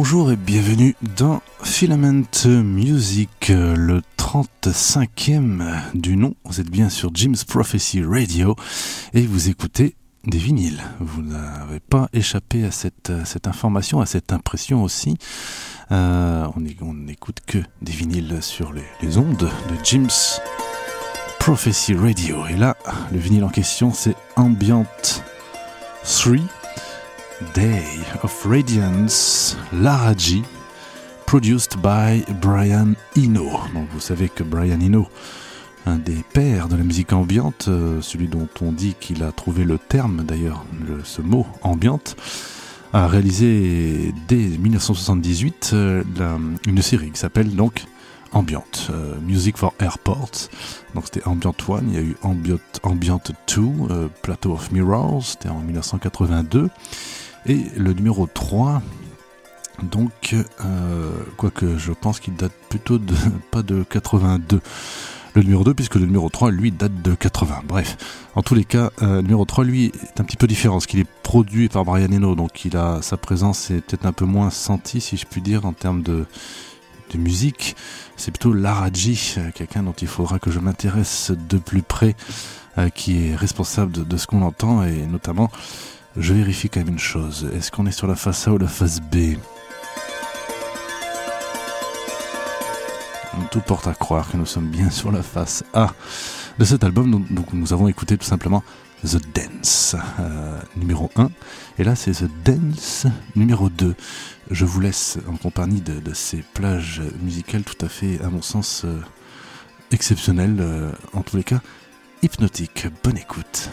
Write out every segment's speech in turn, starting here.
Bonjour et bienvenue dans Filament Music, le 35e du nom. Vous êtes bien sur Jim's Prophecy Radio et vous écoutez des vinyles. Vous n'avez pas échappé à cette, information, à cette impression aussi. Euh, on n'écoute que des vinyles sur les, les, ondes de Jim's Prophecy Radio. Et là, le vinyle en question, c'est Ambient 3 Day of Radiance, Laraji, produced by Brian Eno. Donc vous savez que Brian Eno, un des pères de la musique ambiante, euh, celui dont on dit qu'il a trouvé le terme d'ailleurs, ce mot ambiante, a réalisé dès 1978 euh, une série qui s'appelle donc Ambient, euh, Music for Airports. Donc c'était Ambient 1, il y a eu Ambient, Ambient 2, euh, Plateau of Mirrors, c'était en 1982. Et le numéro 3, donc, euh, quoique je pense qu'il date plutôt de, pas de 82, le numéro 2, puisque le numéro 3, lui, date de 80. Bref, en tous les cas, euh, le numéro 3, lui, est un petit peu différent, parce qu'il est produit par Brian Eno, donc il a, sa présence est peut-être un peu moins sentie, si je puis dire, en termes de, musique. C'est plutôt Laraji, euh, quelqu'un dont il faudra que je m'intéresse de plus près, qui est responsable de ce qu'on entend, et notamment je vérifie quand même une chose. Est-ce qu'on est sur la face A ou la face B? Tout porte à croire que nous sommes bien sur la face A de cet album. Donc nous avons écouté tout simplement The Dance euh, numéro 1. Et là c'est The Dance numéro 2. Je vous laisse en compagnie de, ces plages musicales tout à fait, à mon sens, euh, exceptionnelles. Euh, en tous les cas, hypnotiques. Bonne écoute.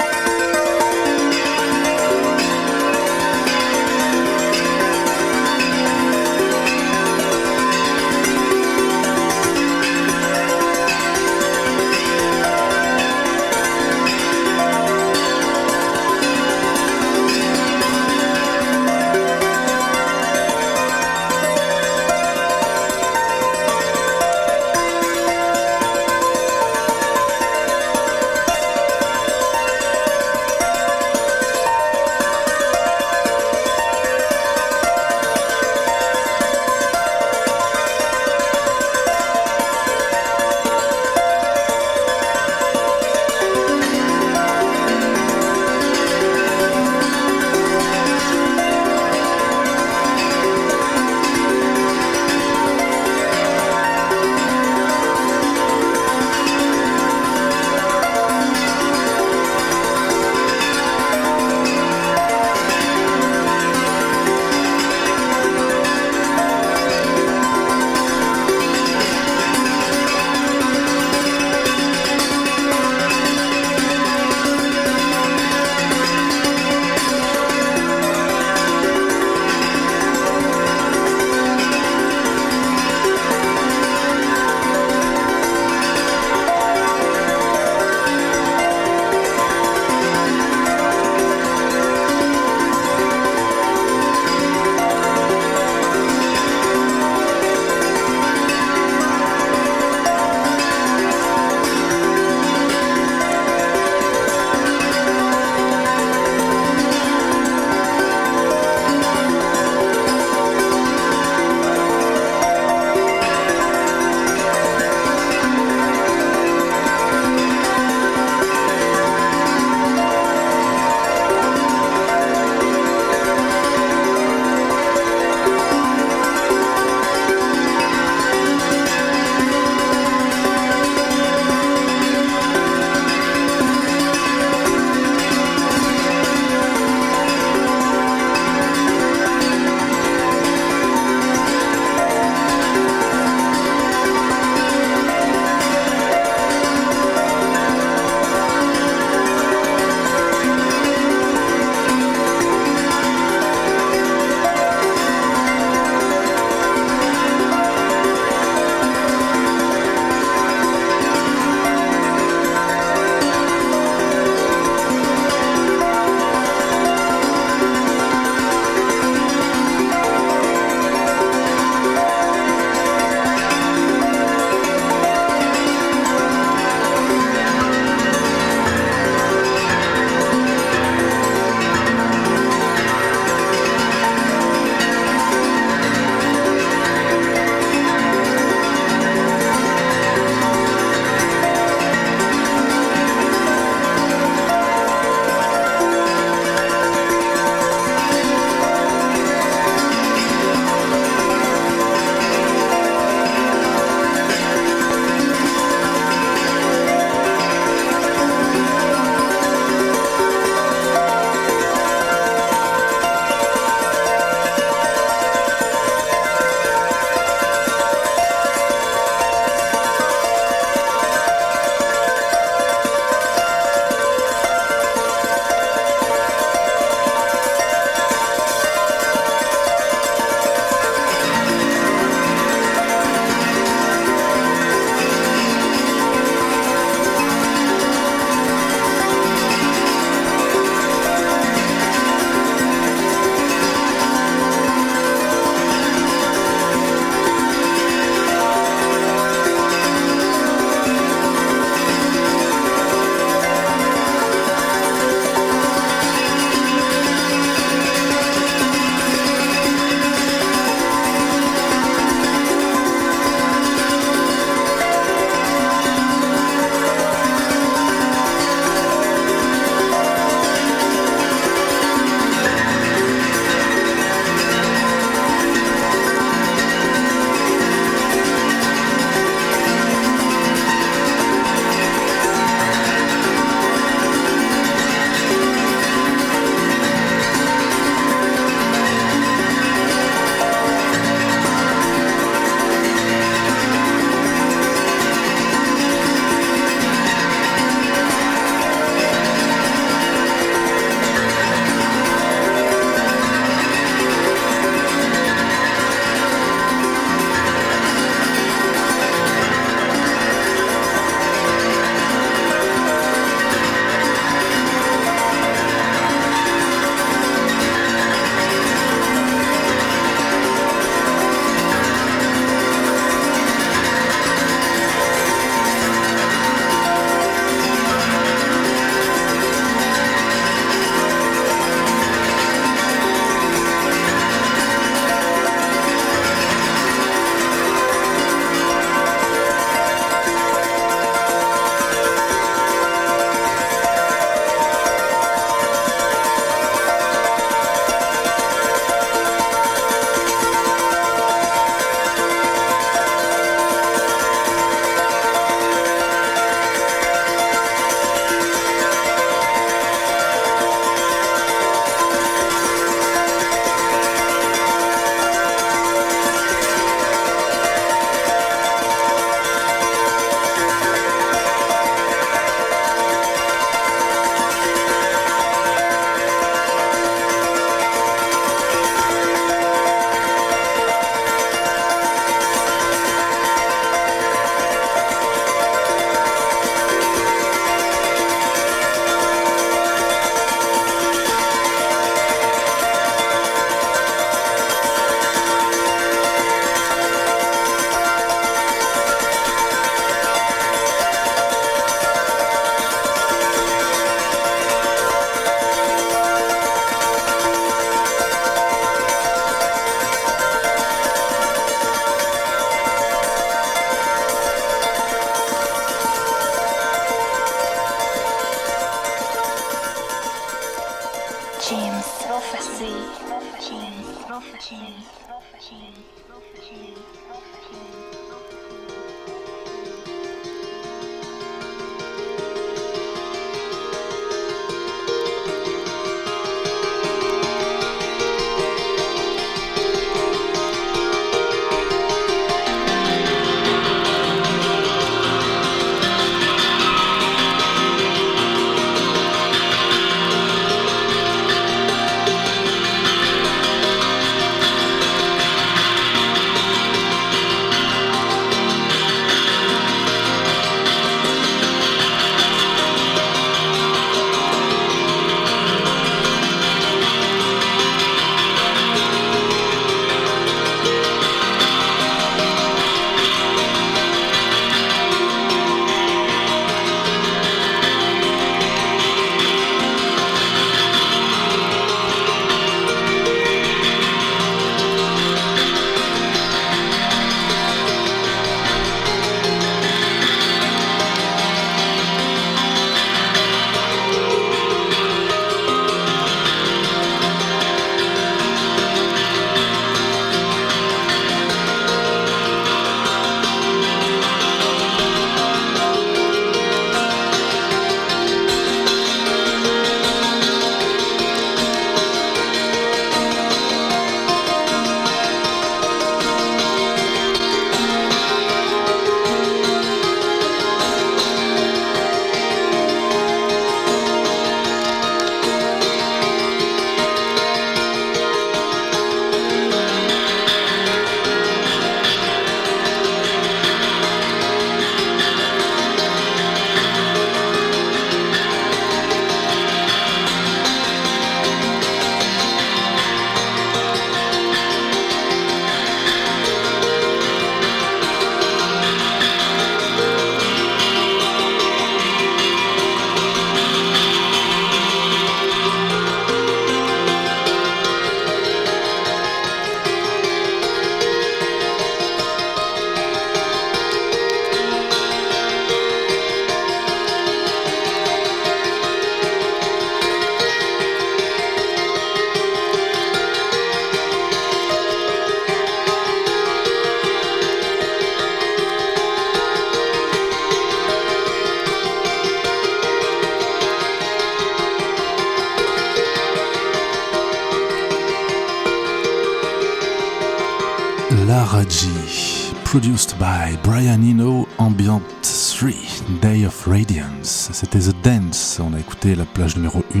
La plage numéro 1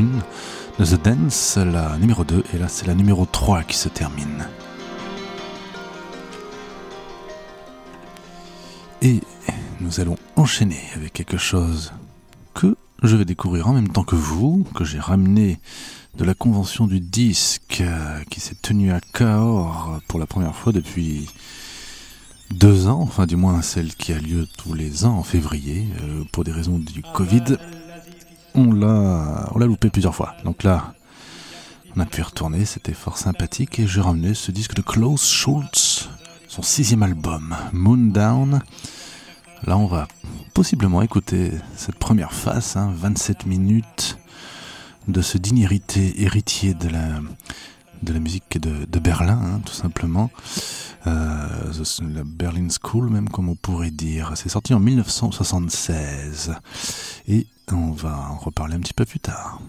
de The Dance, la numéro 2, et là c'est la numéro 3 qui se termine. Et nous allons enchaîner avec quelque chose que je vais découvrir en même temps que vous, que j'ai ramené de la convention du disque euh, qui s'est tenue à Cahors pour la première fois depuis deux ans, enfin du moins celle qui a lieu tous les ans en février, euh, pour des raisons du Covid. On l'a, on loupé plusieurs fois. Donc là, on a pu retourner, c'était fort sympathique et j'ai ramené ce disque de Klaus Schultz, son sixième album, Moon Down. Là, on va possiblement écouter cette première face, 27 hein, minutes de ce digne héritier de la, de la musique de, de Berlin, hein, tout simplement. Euh, la Berlin School, même comme on pourrait dire. C'est sorti en 1976. Et on va en reparler un petit peu plus tard.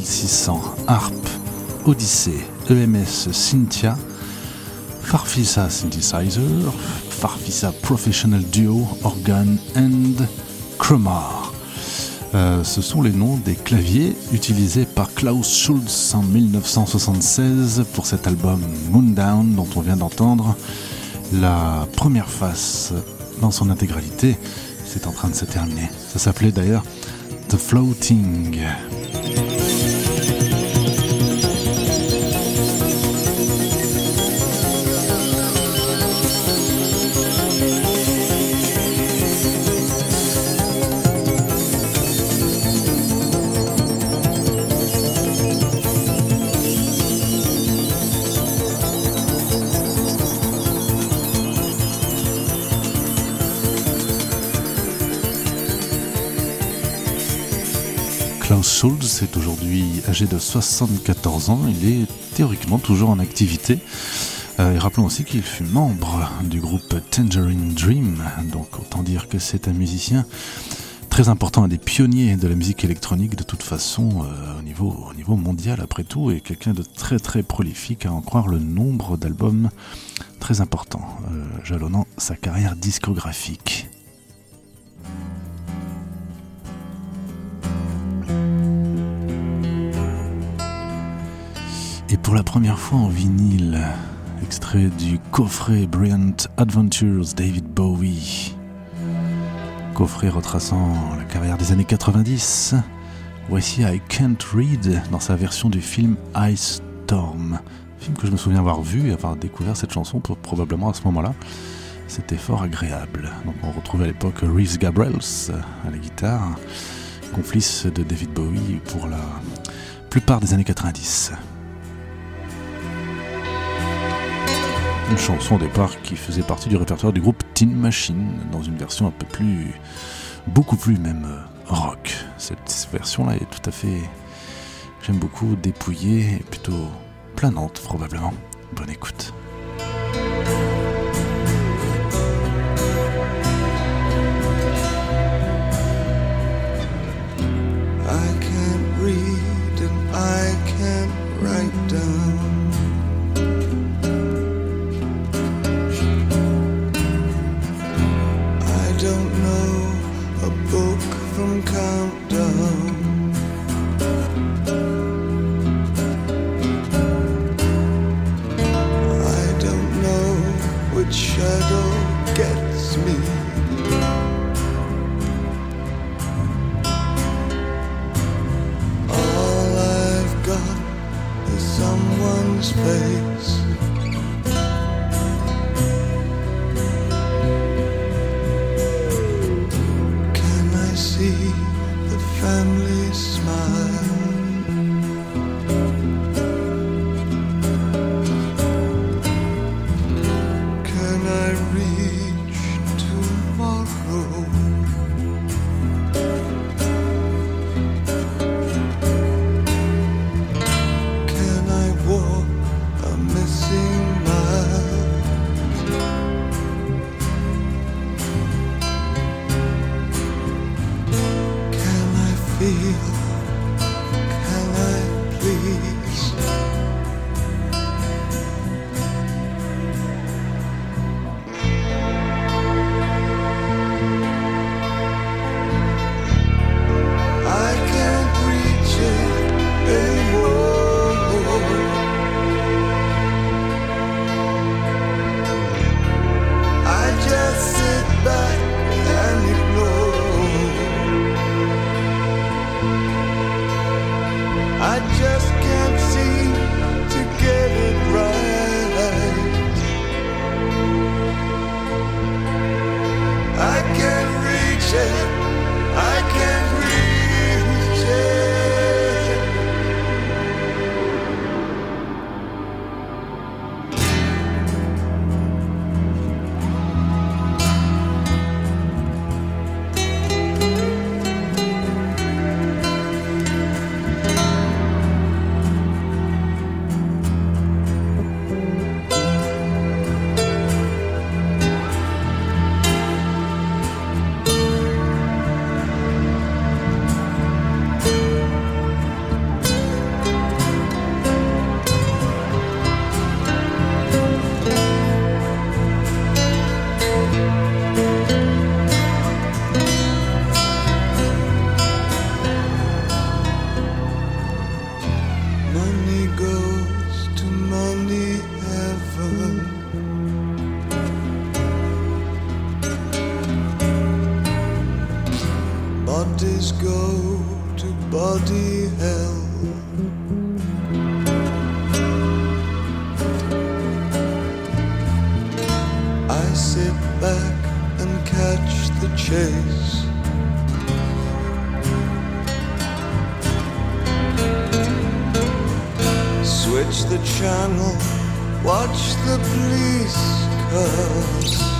2600, Harp, Odyssey, EMS Cynthia, Farfisa Synthesizer, Farfisa Professional Duo, Organ and Chromar. Euh, ce sont les noms des claviers utilisés par Klaus Schulz en 1976 pour cet album Moondown dont on vient d'entendre la première face dans son intégralité. C'est en train de se terminer. Ça s'appelait d'ailleurs The Floating. De 74 ans. Il est théoriquement toujours en activité. Euh, et rappelons aussi qu'il fut membre du groupe Tangerine Dream. Donc autant dire que c'est un musicien très important, un des pionniers de la musique électronique de toute façon euh, au, niveau, au niveau mondial après tout, et quelqu'un de très très prolifique à en croire le nombre d'albums très important, euh, jalonnant sa carrière discographique. Et pour la première fois en vinyle, extrait du coffret Brilliant Adventures David Bowie. Coffret retraçant la carrière des années 90. Voici I Can't Read dans sa version du film Ice Storm. Film que je me souviens avoir vu et avoir découvert cette chanson probablement à ce moment-là. C'était fort agréable. Donc on retrouvait à l'époque Reeves Gabrels à la guitare, complice de David Bowie pour la plupart des années 90. Une chanson au départ qui faisait partie du répertoire du groupe Tin Machine dans une version un peu plus, beaucoup plus même euh, rock. Cette version-là est tout à fait, j'aime beaucoup, dépouillée et plutôt planante probablement. Bonne écoute. 飞。To body hell. I sit back and catch the chase. Switch the channel, watch the police cars.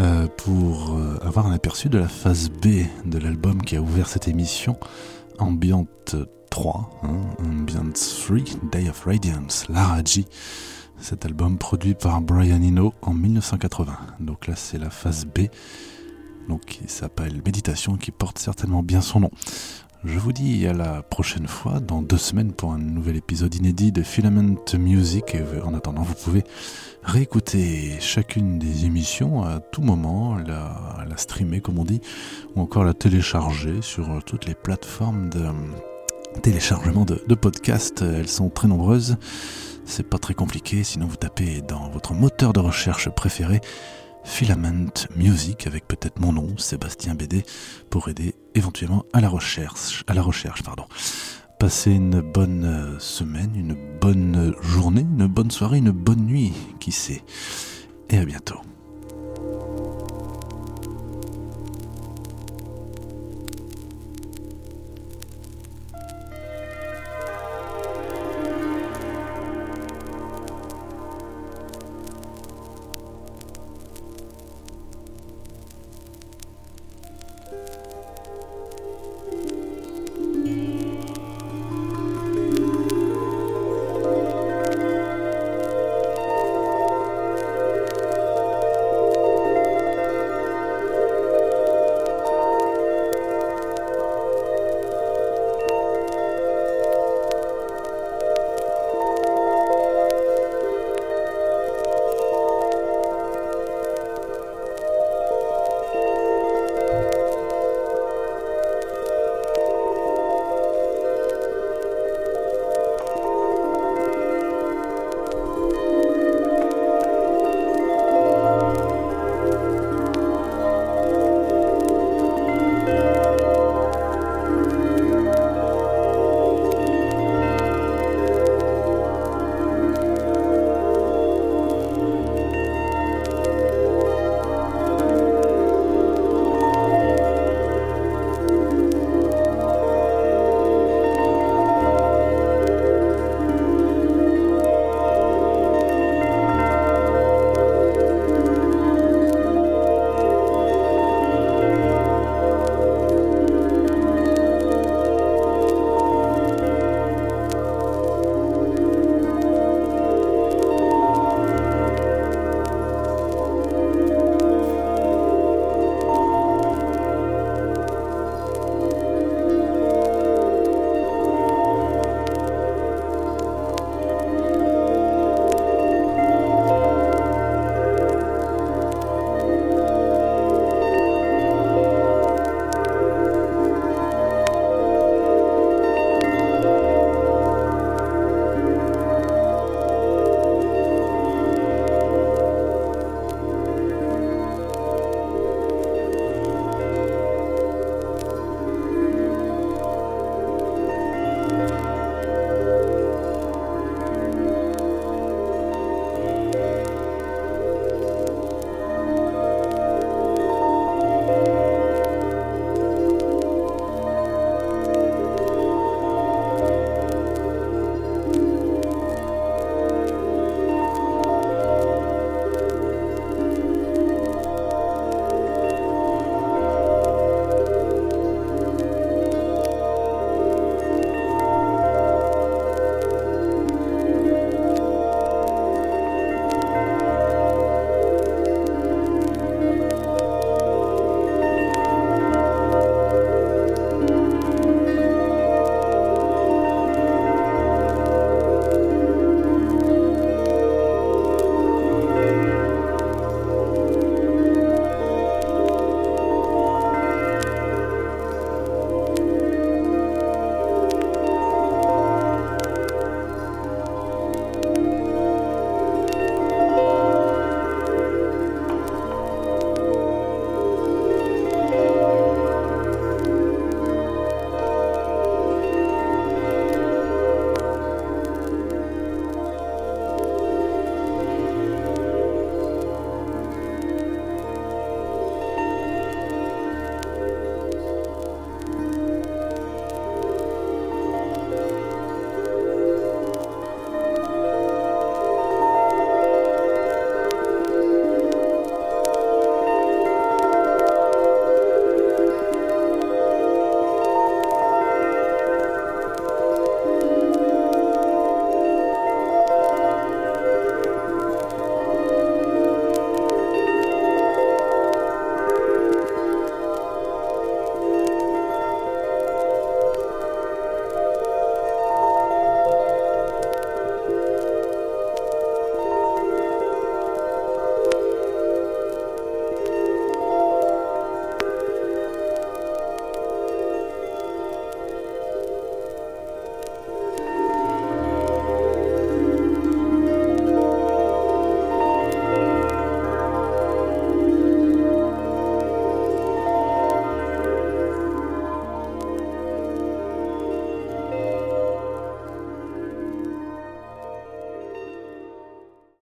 Euh, pour euh, avoir un aperçu de la phase B de l'album qui a ouvert cette émission, Ambient 3, hein, Ambient 3, Day of Radiance, Laraji. Cet album produit par Brian Eno en 1980. Donc là c'est la phase B, donc qui s'appelle Méditation, qui porte certainement bien son nom. Je vous dis à la prochaine fois, dans deux semaines, pour un nouvel épisode inédit de Filament Music. En attendant, vous pouvez réécouter chacune des émissions à tout moment, la, streamer comme on dit, ou encore la télécharger sur toutes les plateformes de téléchargement de, de podcasts. Elles sont très nombreuses. C'est pas très compliqué, sinon vous tapez dans votre moteur de recherche préféré Filament Music avec peut-être mon nom, Sébastien BD, pour aider éventuellement à la recherche. À la recherche pardon. Passez une bonne euh, semaine, une bonne journée, une bonne soirée, une bonne nuit, qui sait. Et à bientôt.